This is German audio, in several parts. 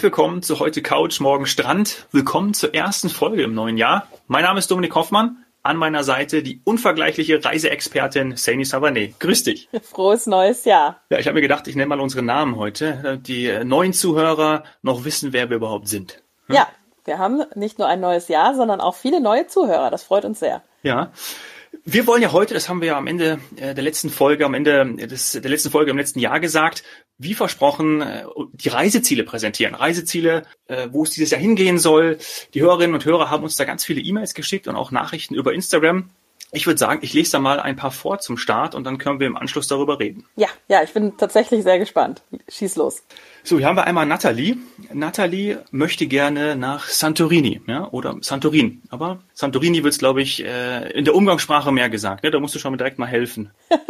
Herzlich willkommen zu heute Couch, morgen Strand. Willkommen zur ersten Folge im neuen Jahr. Mein Name ist Dominik Hoffmann. An meiner Seite die unvergleichliche Reiseexpertin Saini Savané. Grüß dich. Frohes neues Jahr. Ja, ich habe mir gedacht, ich nenne mal unsere Namen heute, damit die neuen Zuhörer noch wissen, wer wir überhaupt sind. Hm? Ja, wir haben nicht nur ein neues Jahr, sondern auch viele neue Zuhörer. Das freut uns sehr. Ja. Wir wollen ja heute, das haben wir ja am Ende äh, der letzten Folge, am Ende des, der letzten Folge im letzten Jahr gesagt, wie versprochen, äh, die Reiseziele präsentieren. Reiseziele, äh, wo es dieses Jahr hingehen soll. Die Hörerinnen und Hörer haben uns da ganz viele E-Mails geschickt und auch Nachrichten über Instagram. Ich würde sagen, ich lese da mal ein paar vor zum Start und dann können wir im Anschluss darüber reden. Ja, ja, ich bin tatsächlich sehr gespannt. Schieß los. So, hier haben wir einmal Nathalie. Nathalie möchte gerne nach Santorini, ja, oder Santorin. Aber Santorini wird es, glaube ich, äh, in der Umgangssprache mehr gesagt. Ne? Da musst du schon mal direkt mal helfen.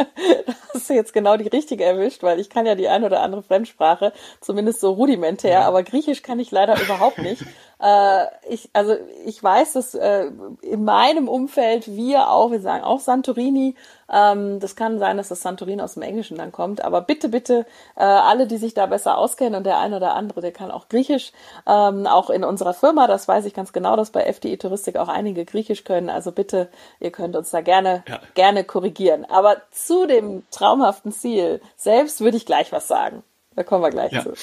hast du jetzt genau die richtige erwischt, weil ich kann ja die ein oder andere Fremdsprache, zumindest so rudimentär, ja. aber Griechisch kann ich leider überhaupt nicht. Äh, ich, also ich weiß, dass äh, in meinem Umfeld wir auch, wir sagen auch Santorini, ähm, das kann sein, dass das Santorini aus dem Englischen dann kommt, aber bitte, bitte, äh, alle, die sich da besser auskennen und der eine oder andere, der kann auch Griechisch, ähm, auch in unserer Firma, das weiß ich ganz genau, dass bei FDI Touristik auch einige Griechisch können, also bitte, ihr könnt uns da gerne, ja. gerne korrigieren. Aber zu dem traumhaften Ziel selbst würde ich gleich was sagen. Da kommen wir gleich ja. zu.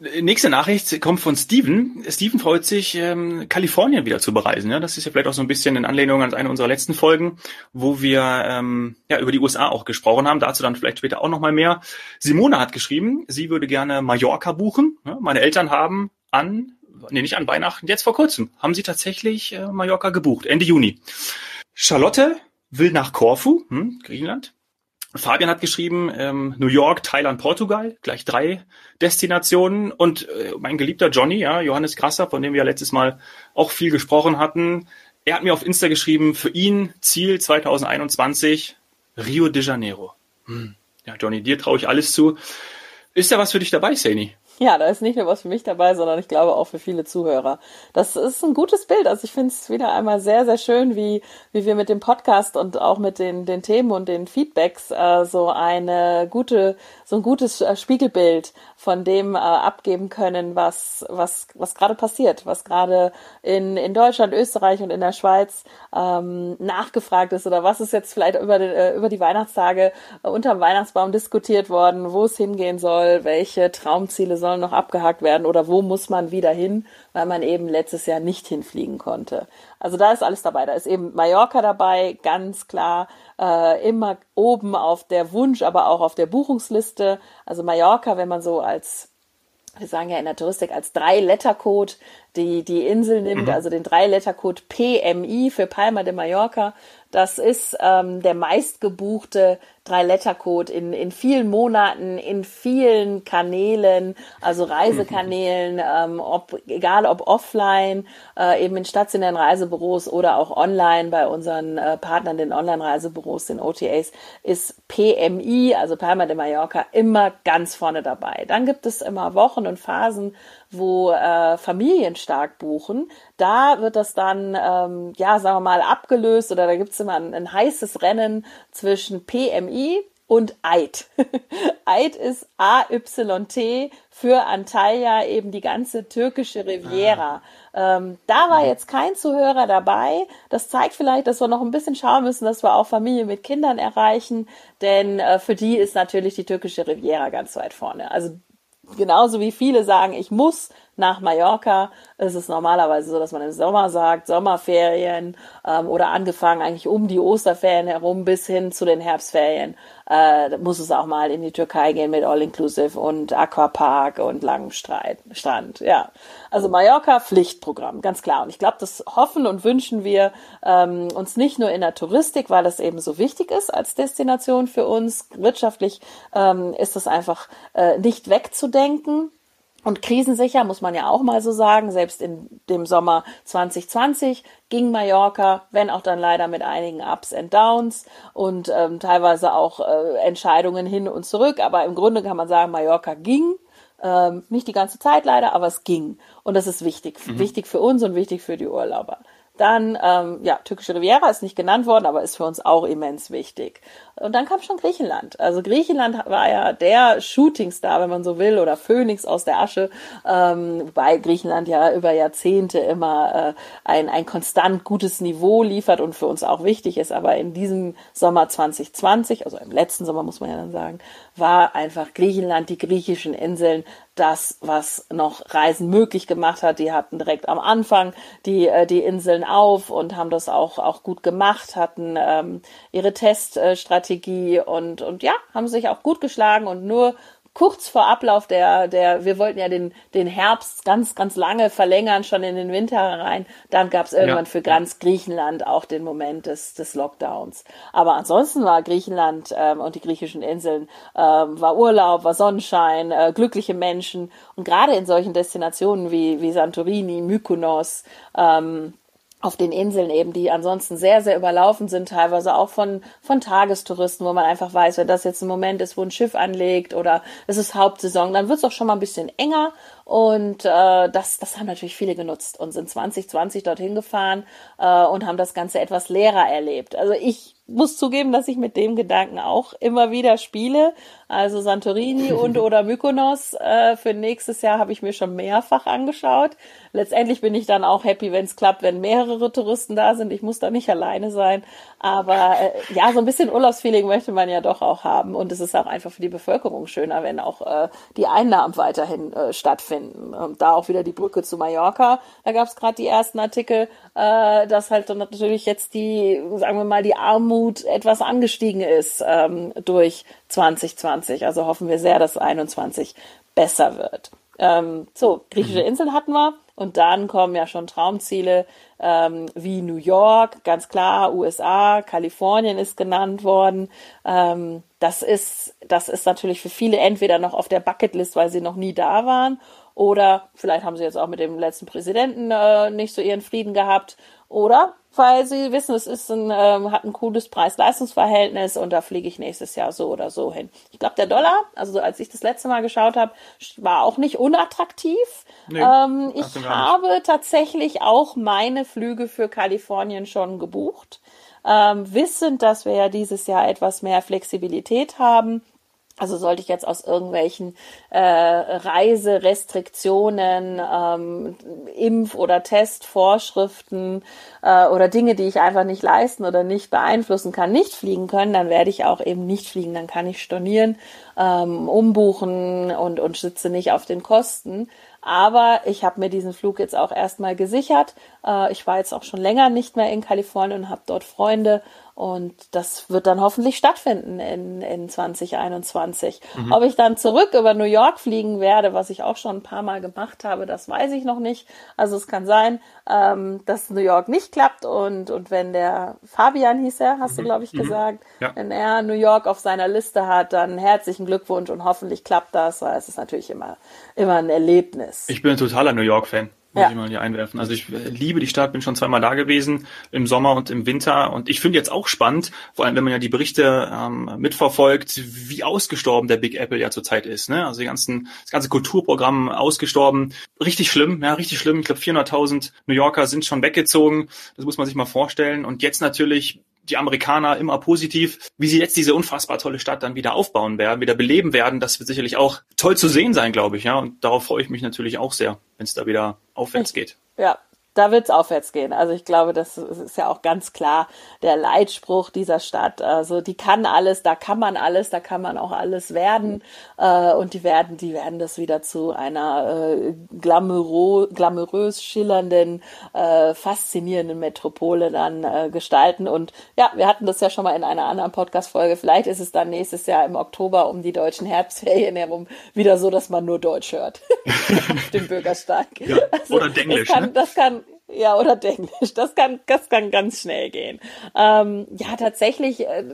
Nächste Nachricht kommt von Steven. Steven freut sich, ähm, Kalifornien wieder zu bereisen. Ja, das ist ja vielleicht auch so ein bisschen in Anlehnung an eine unserer letzten Folgen, wo wir ähm, ja über die USA auch gesprochen haben. Dazu dann vielleicht später auch noch mal mehr. Simone hat geschrieben, sie würde gerne Mallorca buchen. Ja, meine Eltern haben an, nee, nicht an Weihnachten, jetzt vor kurzem haben sie tatsächlich äh, Mallorca gebucht, Ende Juni. Charlotte will nach Korfu, hm, Griechenland. Fabian hat geschrieben, ähm, New York, Thailand, Portugal, gleich drei Destinationen. Und äh, mein geliebter Johnny, ja, Johannes Krasser, von dem wir ja letztes Mal auch viel gesprochen hatten, er hat mir auf Insta geschrieben, für ihn Ziel 2021 Rio de Janeiro. Hm. Ja, Johnny, dir traue ich alles zu. Ist da was für dich dabei, Sani? Ja, da ist nicht nur was für mich dabei, sondern ich glaube auch für viele Zuhörer. Das ist ein gutes Bild. Also ich finde es wieder einmal sehr, sehr schön, wie, wie wir mit dem Podcast und auch mit den, den Themen und den Feedbacks äh, so eine gute, so ein gutes äh, Spiegelbild von dem äh, abgeben können, was, was, was gerade passiert, was gerade in, in Deutschland, Österreich und in der Schweiz ähm, nachgefragt ist oder was ist jetzt vielleicht über, den, äh, über die Weihnachtstage äh, unterm Weihnachtsbaum diskutiert worden, wo es hingehen soll, welche Traumziele sollen noch abgehakt werden oder wo muss man wieder hin, weil man eben letztes Jahr nicht hinfliegen konnte. Also da ist alles dabei. Da ist eben Mallorca dabei, ganz klar, äh, immer oben auf der Wunsch, aber auch auf der Buchungsliste. Also Mallorca, wenn man so als wir sagen ja in der Touristik als Drei-Letter-Code die, die Insel nimmt, mhm. also den Drei-Letter-Code PMI für Palma de Mallorca. Das ist ähm, der meistgebuchte Drei-Letter-Code in, in vielen Monaten, in vielen Kanälen, also Reisekanälen, ähm, ob, egal ob offline, äh, eben in stationären Reisebüros oder auch online bei unseren äh, Partnern, den Online-Reisebüros, den OTAs, ist PMI, also Palma de Mallorca, immer ganz vorne dabei. Dann gibt es immer Wochen und Phasen, wo äh, Familien stark buchen, da wird das dann, ähm, ja, sagen wir mal, abgelöst oder da gibt's immer ein, ein heißes Rennen zwischen PMI und Eid. Eid ist AYT für Antalya, eben die ganze türkische Riviera. Ah. Ähm, da war jetzt kein Zuhörer dabei. Das zeigt vielleicht, dass wir noch ein bisschen schauen müssen, dass wir auch Familien mit Kindern erreichen, denn äh, für die ist natürlich die türkische Riviera ganz weit vorne. Also genauso wie viele sagen, ich muss nach Mallorca, ist es normalerweise so, dass man im Sommer sagt, Sommerferien ähm, oder angefangen eigentlich um die Osterferien herum bis hin zu den Herbstferien äh, muss es auch mal in die Türkei gehen mit All-Inclusive und Aquapark und langem Streit, Strand. Ja, also Mallorca Pflichtprogramm, ganz klar. Und ich glaube, das hoffen und wünschen wir ähm, uns nicht nur in der Touristik, weil das eben so wichtig ist als Destination für uns. Wirtschaftlich ähm, ist das einfach äh, nicht wegzudenken. Und krisensicher muss man ja auch mal so sagen, selbst in dem Sommer 2020 ging Mallorca, wenn auch dann leider mit einigen Ups and Downs und ähm, teilweise auch äh, Entscheidungen hin und zurück. Aber im Grunde kann man sagen, Mallorca ging. Ähm, nicht die ganze Zeit leider, aber es ging. Und das ist wichtig. Mhm. Wichtig für uns und wichtig für die Urlauber. Dann, ähm, ja, türkische Riviera ist nicht genannt worden, aber ist für uns auch immens wichtig. Und dann kam schon Griechenland. Also Griechenland war ja der Shootingstar, wenn man so will, oder Phönix aus der Asche, ähm, wobei Griechenland ja über Jahrzehnte immer äh, ein, ein konstant gutes Niveau liefert und für uns auch wichtig ist. Aber in diesem Sommer 2020, also im letzten Sommer muss man ja dann sagen, war einfach Griechenland, die griechischen Inseln, das, was noch Reisen möglich gemacht hat. Die hatten direkt am Anfang die, äh, die Inseln auf und haben das auch, auch gut gemacht, hatten ähm, ihre Teststrategie und, und ja, haben sich auch gut geschlagen und nur kurz vor Ablauf der, der, wir wollten ja den, den Herbst ganz, ganz lange verlängern, schon in den Winter rein. Dann gab es irgendwann ja. für ganz Griechenland auch den Moment des, des Lockdowns. Aber ansonsten war Griechenland ähm, und die griechischen Inseln, ähm, war Urlaub, war Sonnenschein, äh, glückliche Menschen. Und gerade in solchen Destinationen wie, wie Santorini, Mykonos, ähm, auf den Inseln eben, die ansonsten sehr, sehr überlaufen sind, teilweise auch von, von Tagestouristen, wo man einfach weiß, wenn das jetzt ein Moment ist, wo ein Schiff anlegt oder es ist Hauptsaison, dann wird es auch schon mal ein bisschen enger und äh, das, das haben natürlich viele genutzt und sind 2020 dorthin gefahren äh, und haben das Ganze etwas leerer erlebt. Also ich muss zugeben, dass ich mit dem Gedanken auch immer wieder spiele. Also Santorini und oder Mykonos äh, für nächstes Jahr habe ich mir schon mehrfach angeschaut. Letztendlich bin ich dann auch happy, wenn es klappt, wenn mehrere Touristen da sind. Ich muss da nicht alleine sein. Aber äh, ja, so ein bisschen Urlaubsfeeling möchte man ja doch auch haben. Und es ist auch einfach für die Bevölkerung schöner, wenn auch äh, die Einnahmen weiterhin äh, stattfinden. Und da auch wieder die Brücke zu Mallorca. Da gab es gerade die ersten Artikel, äh, dass halt dann natürlich jetzt die, sagen wir mal, die Armut etwas angestiegen ist ähm, durch 2020. Also hoffen wir sehr, dass 21 besser wird. Ähm, so, griechische mhm. Inseln hatten wir. Und dann kommen ja schon Traumziele ähm, wie New York, ganz klar, USA, Kalifornien ist genannt worden. Ähm, das ist, das ist natürlich für viele entweder noch auf der Bucketlist, weil sie noch nie da waren, oder vielleicht haben sie jetzt auch mit dem letzten Präsidenten äh, nicht so ihren Frieden gehabt, oder weil sie wissen, es ist ein, ähm, hat ein cooles Preis-Leistungs-Verhältnis und da fliege ich nächstes Jahr so oder so hin. Ich glaube, der Dollar, also als ich das letzte Mal geschaut habe, war auch nicht unattraktiv. Nee, ähm, ich habe tatsächlich auch meine Flüge für Kalifornien schon gebucht, ähm, wissend, dass wir ja dieses Jahr etwas mehr Flexibilität haben. Also sollte ich jetzt aus irgendwelchen äh, Reiserestriktionen, ähm, Impf- oder Testvorschriften äh, oder Dinge, die ich einfach nicht leisten oder nicht beeinflussen kann, nicht fliegen können, dann werde ich auch eben nicht fliegen. Dann kann ich stornieren, ähm, umbuchen und, und sitze nicht auf den Kosten. Aber ich habe mir diesen Flug jetzt auch erstmal gesichert. Äh, ich war jetzt auch schon länger nicht mehr in Kalifornien und habe dort Freunde und das wird dann hoffentlich stattfinden in, in 2021. Mhm. Ob ich dann zurück über New York fliegen werde, was ich auch schon ein paar Mal gemacht habe, das weiß ich noch nicht. Also es kann sein, ähm, dass New York nicht klappt und, und wenn der Fabian hieß er, hast mhm. du glaube ich mhm. gesagt, ja. wenn er New York auf seiner Liste hat, dann herzlichen Glückwunsch und hoffentlich klappt das, weil es ist natürlich immer, immer ein Erlebnis. Ich bin ein totaler New York-Fan muss ja. ich mal hier einwerfen. Also ich äh, liebe die Stadt, bin schon zweimal da gewesen, im Sommer und im Winter. Und ich finde jetzt auch spannend, vor allem wenn man ja die Berichte ähm, mitverfolgt, wie ausgestorben der Big Apple ja zurzeit ist. Ne? Also die ganzen, das ganze Kulturprogramm ausgestorben. Richtig schlimm, ja, richtig schlimm. Ich glaube 400.000 New Yorker sind schon weggezogen. Das muss man sich mal vorstellen. Und jetzt natürlich die Amerikaner immer positiv, wie sie jetzt diese unfassbar tolle Stadt dann wieder aufbauen werden, wieder beleben werden. Das wird sicherlich auch toll zu sehen sein, glaube ich. Ja, und darauf freue ich mich natürlich auch sehr, wenn es da wieder aufwärts geht. Ja, da wird's aufwärts gehen. Also ich glaube, das ist ja auch ganz klar der Leitspruch dieser Stadt. Also die kann alles, da kann man alles, da kann man auch alles werden. Äh, und die werden, die werden das wieder zu einer äh, glamourös, glamourös schillernden, äh, faszinierenden Metropole dann äh, gestalten. Und ja, wir hatten das ja schon mal in einer anderen Podcast-Folge. Vielleicht ist es dann nächstes Jahr im Oktober um die deutschen Herbstferien herum wieder so, dass man nur Deutsch hört auf dem Bürgersteig. Ja, also, oder Denglisch. Das kann, ne? das kann ja, oder Englisch. Das kann, das kann ganz schnell gehen. Ähm, ja, tatsächlich äh,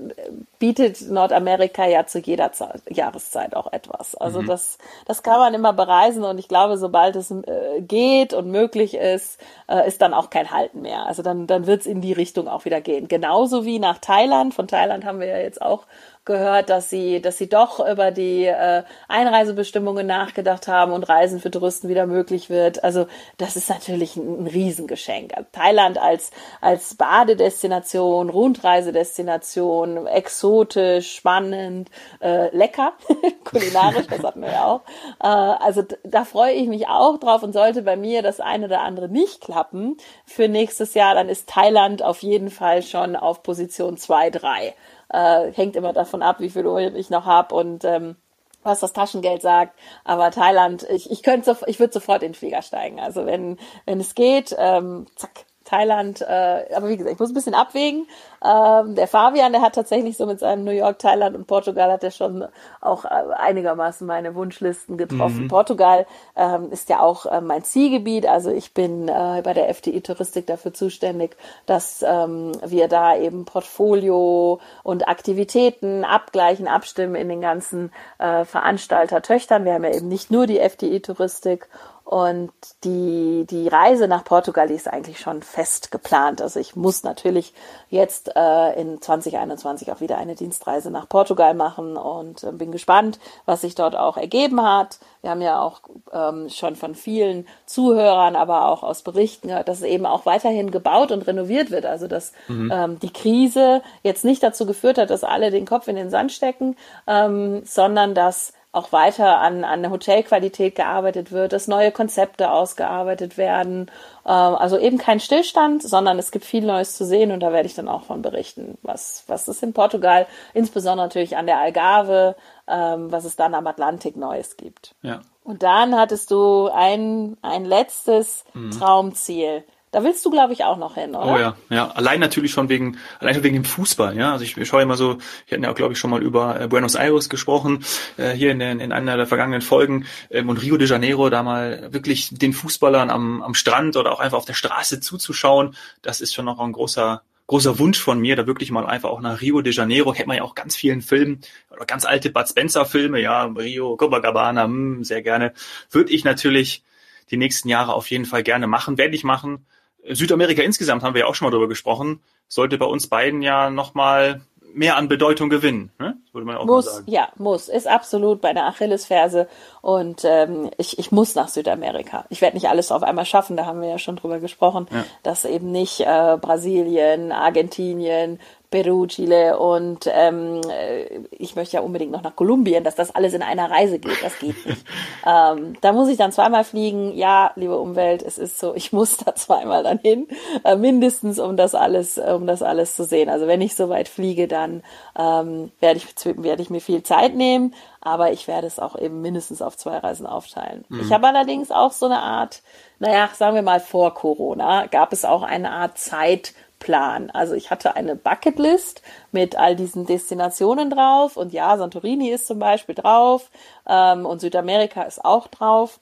bietet Nordamerika ja zu jeder Zeit, Jahreszeit auch etwas. Also mhm. das, das kann man immer bereisen und ich glaube, sobald es äh, geht und möglich ist, äh, ist dann auch kein Halten mehr. Also dann, dann wird's in die Richtung auch wieder gehen. Genauso wie nach Thailand. Von Thailand haben wir ja jetzt auch gehört, dass sie, dass sie doch über die äh, Einreisebestimmungen nachgedacht haben und Reisen für Touristen wieder möglich wird. Also das ist natürlich ein, ein Riesengeschenk. Thailand als als Badedestination, Rundreisedestination, exotisch, spannend, äh, lecker, kulinarisch, das hatten wir ja auch. Äh, also da freue ich mich auch drauf und sollte bei mir das eine oder andere nicht klappen für nächstes Jahr, dann ist Thailand auf jeden Fall schon auf Position 2, 3. Äh, hängt immer davon ab, wie viel Uhr ich noch habe und ähm, was das Taschengeld sagt. Aber Thailand, ich, ich könnte, ich würde sofort in den Flieger steigen. Also wenn, wenn es geht, ähm, zack, Thailand, äh, aber wie gesagt, ich muss ein bisschen abwägen. Ähm, der Fabian, der hat tatsächlich so mit seinem New York, Thailand und Portugal hat er schon auch äh, einigermaßen meine Wunschlisten getroffen. Mhm. Portugal ähm, ist ja auch äh, mein Zielgebiet, also ich bin äh, bei der FDI Touristik dafür zuständig, dass ähm, wir da eben Portfolio und Aktivitäten abgleichen, abstimmen in den ganzen äh, Veranstalter-Töchtern. Wir haben ja eben nicht nur die FDI Touristik und die, die Reise nach Portugal, die ist eigentlich schon fest geplant. Also ich muss natürlich jetzt äh, in 2021 auch wieder eine Dienstreise nach Portugal machen und äh, bin gespannt, was sich dort auch ergeben hat. Wir haben ja auch ähm, schon von vielen Zuhörern, aber auch aus Berichten gehört, dass es eben auch weiterhin gebaut und renoviert wird. Also dass mhm. ähm, die Krise jetzt nicht dazu geführt hat, dass alle den Kopf in den Sand stecken, ähm, sondern dass auch weiter an, an der Hotelqualität gearbeitet wird, dass neue Konzepte ausgearbeitet werden. Äh, also eben kein Stillstand, sondern es gibt viel Neues zu sehen und da werde ich dann auch von berichten, was, was es in Portugal, insbesondere natürlich an der Algarve, ähm, was es dann am Atlantik Neues gibt. Ja. Und dann hattest du ein, ein letztes mhm. Traumziel. Da willst du, glaube ich, auch noch hin, oder? Oh ja, ja. Allein natürlich schon wegen, allein schon wegen dem Fußball, ja. Also ich, ich schaue immer so, wir hatten ja, glaube ich, schon mal über äh, Buenos Aires gesprochen, äh, hier in, den, in einer der vergangenen Folgen, ähm, und Rio de Janeiro, da mal wirklich den Fußballern am, am Strand oder auch einfach auf der Straße zuzuschauen, das ist schon noch ein großer, großer Wunsch von mir, da wirklich mal einfach auch nach Rio de Janeiro, kennt man ja auch ganz vielen Filmen, oder ganz alte Bud Spencer Filme, ja, Rio, Copacabana, mh, hm, sehr gerne, würde ich natürlich die nächsten Jahre auf jeden Fall gerne machen, werde ich machen, Südamerika insgesamt haben wir ja auch schon mal drüber gesprochen, sollte bei uns beiden ja nochmal mehr an Bedeutung gewinnen, ne? würde man auch muss, mal sagen. Ja, muss. Ist absolut bei der Achillesferse und ähm, ich, ich muss nach Südamerika. Ich werde nicht alles auf einmal schaffen, da haben wir ja schon drüber gesprochen, ja. dass eben nicht äh, Brasilien, Argentinien, Peru, Chile und ähm, äh, ich möchte ja unbedingt noch nach Kolumbien, dass das alles in einer Reise geht. Das geht nicht. ähm, da muss ich dann zweimal fliegen. Ja, liebe Umwelt, es ist so, ich muss da zweimal dann hin, äh, mindestens, um das alles, um das alles zu sehen. Also wenn ich so weit fliege, dann ähm, werde ich, werde ich mir viel Zeit nehmen, aber ich werde es auch eben mindestens auf zwei Reisen aufteilen. Mhm. Ich habe allerdings auch so eine Art, naja, sagen wir mal vor Corona, gab es auch eine Art Zeit, Plan. Also ich hatte eine Bucketlist mit all diesen Destinationen drauf und ja, Santorini ist zum Beispiel drauf ähm, und Südamerika ist auch drauf.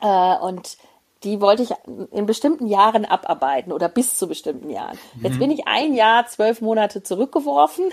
Äh, und die wollte ich in bestimmten Jahren abarbeiten oder bis zu bestimmten Jahren. Mhm. Jetzt bin ich ein Jahr, zwölf Monate zurückgeworfen.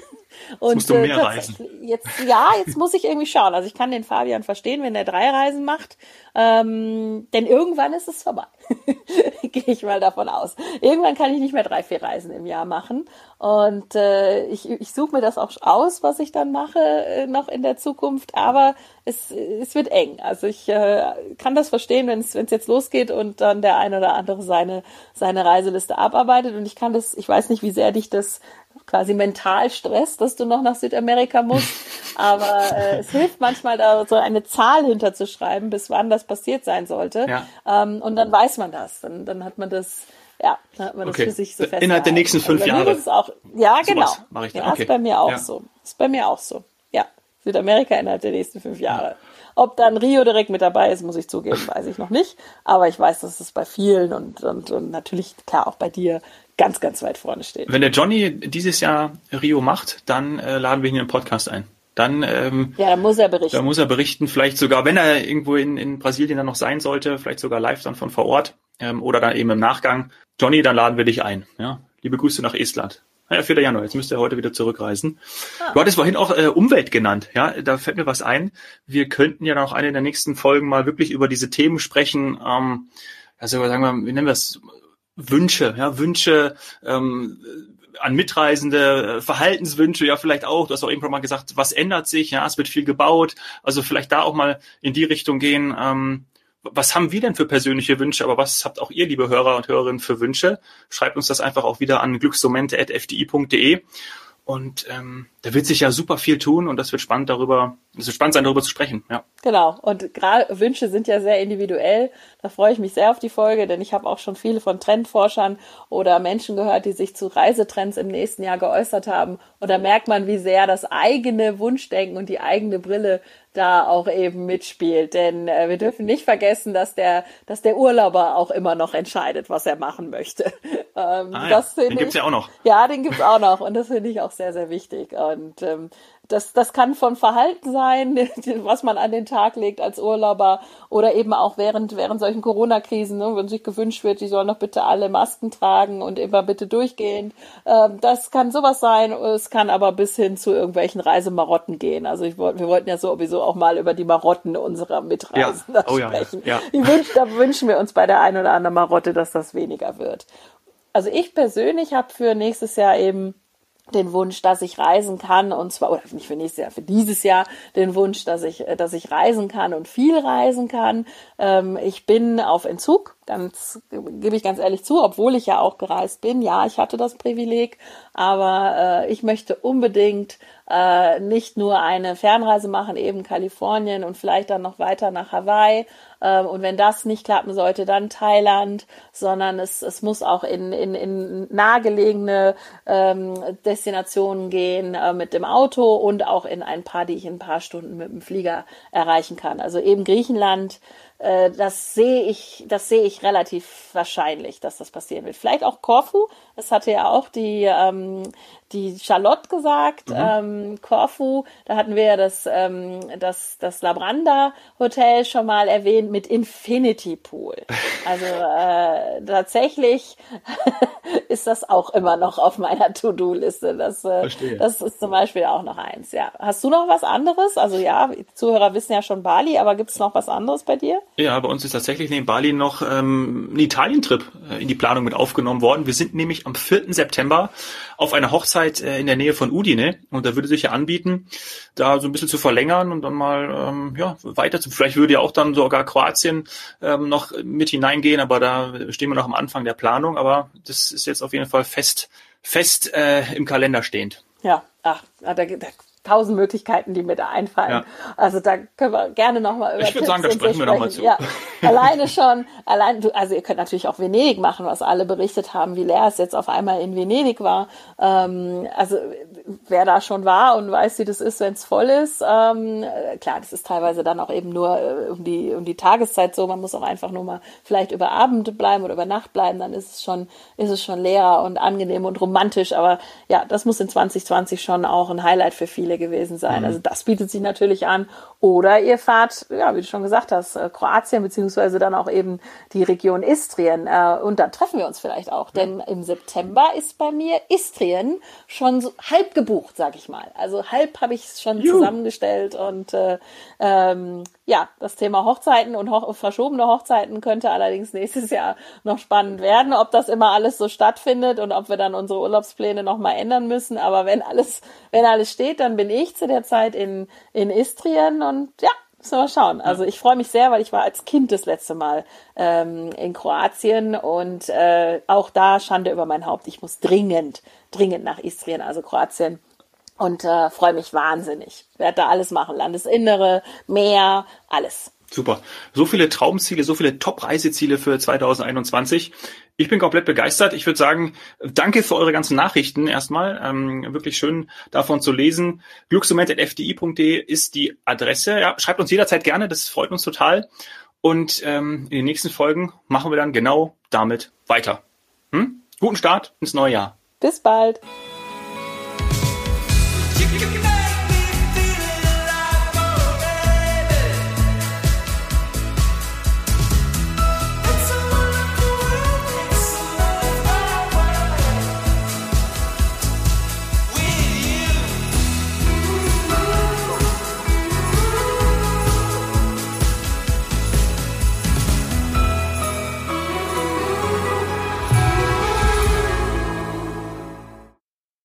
Und musst du mehr äh, reisen. Jetzt, ja, jetzt muss ich irgendwie schauen. Also ich kann den Fabian verstehen, wenn er drei Reisen macht. Ähm, denn irgendwann ist es vorbei. Gehe ich mal davon aus. Irgendwann kann ich nicht mehr drei, vier Reisen im Jahr machen. Und äh, ich, ich suche mir das auch aus, was ich dann mache, äh, noch in der Zukunft. Aber es, es wird eng. Also ich äh, kann das verstehen, wenn es jetzt losgeht und dann der eine oder andere seine, seine Reiseliste abarbeitet. Und ich kann das, ich weiß nicht, wie sehr dich das quasi mental Stress, dass du noch nach Südamerika musst. Aber äh, es hilft manchmal, da so eine Zahl hinterzuschreiben, bis wann das passiert sein sollte. Ja. Ähm, und dann weiß man das. Dann, dann hat man das, ja, dann hat man okay. das für sich so fest. Innerhalb der nächsten fünf Jahre. Ist auch, ja, genau. So Mach ich dann. Ja, okay. ist bei mir auch ja. so. Ist bei mir auch so. Ja. Südamerika innerhalb der nächsten fünf Jahre. Ob dann Rio direkt mit dabei ist, muss ich zugeben, weiß ich noch nicht. Aber ich weiß, dass es bei vielen und, und, und natürlich, klar, auch bei dir ganz, ganz weit vorne steht. Wenn der Johnny dieses Jahr Rio macht, dann äh, laden wir ihn in den Podcast ein. Dann, ähm, ja, dann muss er berichten. Dann muss er berichten, vielleicht sogar, wenn er irgendwo in, in Brasilien dann noch sein sollte, vielleicht sogar live dann von vor Ort ähm, oder dann eben im Nachgang. Johnny, dann laden wir dich ein. Ja? Liebe Grüße nach Estland. Naja, 4. Januar, jetzt müsste er heute wieder zurückreisen. Ah. Du hattest vorhin auch äh, Umwelt genannt, ja, da fällt mir was ein. Wir könnten ja noch eine der nächsten Folgen mal wirklich über diese Themen sprechen, ähm, also sagen wir, wie nennen wir es, Wünsche, ja, Wünsche, ähm, an Mitreisende, äh, Verhaltenswünsche, ja vielleicht auch. Du hast auch irgendwann mal gesagt, was ändert sich? Ja, es wird viel gebaut. Also vielleicht da auch mal in die Richtung gehen. Ähm, was haben wir denn für persönliche Wünsche, aber was habt auch ihr, liebe Hörer und Hörerinnen, für Wünsche? Schreibt uns das einfach auch wieder an glücksmomente.fdi.de. Und ähm, da wird sich ja super viel tun und das wird spannend darüber, es wird spannend sein, darüber zu sprechen. Ja. Genau. Und gerade Wünsche sind ja sehr individuell. Da freue ich mich sehr auf die Folge, denn ich habe auch schon viele von Trendforschern oder Menschen gehört, die sich zu Reisetrends im nächsten Jahr geäußert haben. Und da merkt man, wie sehr das eigene Wunschdenken und die eigene Brille da auch eben mitspielt. Denn äh, wir dürfen nicht vergessen, dass der, dass der Urlauber auch immer noch entscheidet, was er machen möchte. ähm, ah, ja. den gibt's ja auch noch. Ja, den gibt's auch noch. Und das finde ich auch sehr, sehr wichtig. Und ähm, das, das kann von Verhalten sein, was man an den Tag legt als Urlauber oder eben auch während, während solchen Corona-Krisen, ne, wenn sich gewünscht wird, die sollen doch bitte alle Masken tragen und immer bitte durchgehen. Ähm, das kann sowas sein. Es kann aber bis hin zu irgendwelchen Reisemarotten gehen. Also ich, wir wollten ja sowieso auch mal über die Marotten unserer Mitreisenden ja. oh, sprechen. Ja, ja. Wünsch, da wünschen wir uns bei der einen oder anderen Marotte, dass das weniger wird. Also ich persönlich habe für nächstes Jahr eben den Wunsch, dass ich reisen kann und zwar oder nicht für nächstes Jahr, für dieses Jahr den Wunsch, dass ich, dass ich reisen kann und viel reisen kann. Ähm, ich bin auf Entzug, ganz gebe ich ganz ehrlich zu, obwohl ich ja auch gereist bin. Ja, ich hatte das Privileg, aber äh, ich möchte unbedingt äh, nicht nur eine Fernreise machen, eben Kalifornien und vielleicht dann noch weiter nach Hawaii. Ähm, und wenn das nicht klappen sollte, dann Thailand, sondern es, es muss auch in, in, in nahegelegene ähm, Destinationen gehen äh, mit dem Auto und auch in ein paar, die ich in ein paar Stunden mit dem Flieger erreichen kann. Also eben Griechenland, das sehe ich, das sehe ich relativ wahrscheinlich, dass das passieren wird. Vielleicht auch Korfu. Das hatte ja auch die ähm, die Charlotte gesagt. Mhm. Ähm, Korfu, da hatten wir ja das ähm, das das Labranda Hotel schon mal erwähnt mit Infinity Pool. Also äh, tatsächlich ist das auch immer noch auf meiner To-Do-Liste. Das äh, das ist zum Beispiel auch noch eins. Ja, hast du noch was anderes? Also ja, Zuhörer wissen ja schon Bali, aber gibt es noch was anderes bei dir? Ja, bei uns ist tatsächlich neben Bali noch ähm, ein Italien-Trip äh, in die Planung mit aufgenommen worden. Wir sind nämlich am 4. September auf einer Hochzeit äh, in der Nähe von Udine und da würde sich ja anbieten, da so ein bisschen zu verlängern und dann mal ähm, ja weiter zu. Vielleicht würde ja auch dann sogar Kroatien ähm, noch mit hineingehen, aber da stehen wir noch am Anfang der Planung. Aber das ist jetzt auf jeden Fall fest fest äh, im Kalender stehend. Ja, ach, da, da tausend Möglichkeiten, die mir da einfallen. Ja. Also da können wir gerne nochmal über Ich würde sagen, da sprechen wir nochmal zu. Ja, alleine schon, allein du, also ihr könnt natürlich auch Venedig machen, was alle berichtet haben, wie leer es jetzt auf einmal in Venedig war. Ähm, also wer da schon war und weiß, wie das ist, wenn es voll ist, ähm, klar, das ist teilweise dann auch eben nur äh, um die um die Tageszeit so. Man muss auch einfach nur mal vielleicht über Abend bleiben oder über Nacht bleiben, dann ist es schon ist es schon leer und angenehm und romantisch. Aber ja, das muss in 2020 schon auch ein Highlight für viele Spiele gewesen sein. Mhm. Also das bietet sich natürlich an. Oder ihr fahrt, ja, wie du schon gesagt hast, äh, Kroatien beziehungsweise dann auch eben die Region Istrien. Äh, und dann treffen wir uns vielleicht auch. Denn im September ist bei mir Istrien schon so halb gebucht, sag ich mal. Also halb habe ich es schon Juhu. zusammengestellt und äh, ähm, ja, das Thema Hochzeiten und ho verschobene Hochzeiten könnte allerdings nächstes Jahr noch spannend werden, ob das immer alles so stattfindet und ob wir dann unsere Urlaubspläne nochmal ändern müssen. Aber wenn alles, wenn alles steht, dann bin ich zu der Zeit in, in Istrien und ja, müssen wir mal schauen. Also ich freue mich sehr, weil ich war als Kind das letzte Mal ähm, in Kroatien und äh, auch da Schande über mein Haupt. Ich muss dringend, dringend nach Istrien, also Kroatien und äh, freue mich wahnsinnig. Werde da alles machen. Landesinnere, Meer, alles. Super. So viele Traumziele, so viele Top-Reiseziele für 2021. Ich bin komplett begeistert. Ich würde sagen, danke für eure ganzen Nachrichten erstmal. Ähm, wirklich schön davon zu lesen. Glücksmoment.fdi.de ist die Adresse. Ja, schreibt uns jederzeit gerne, das freut uns total. Und ähm, in den nächsten Folgen machen wir dann genau damit weiter. Hm? Guten Start ins neue Jahr. Bis bald.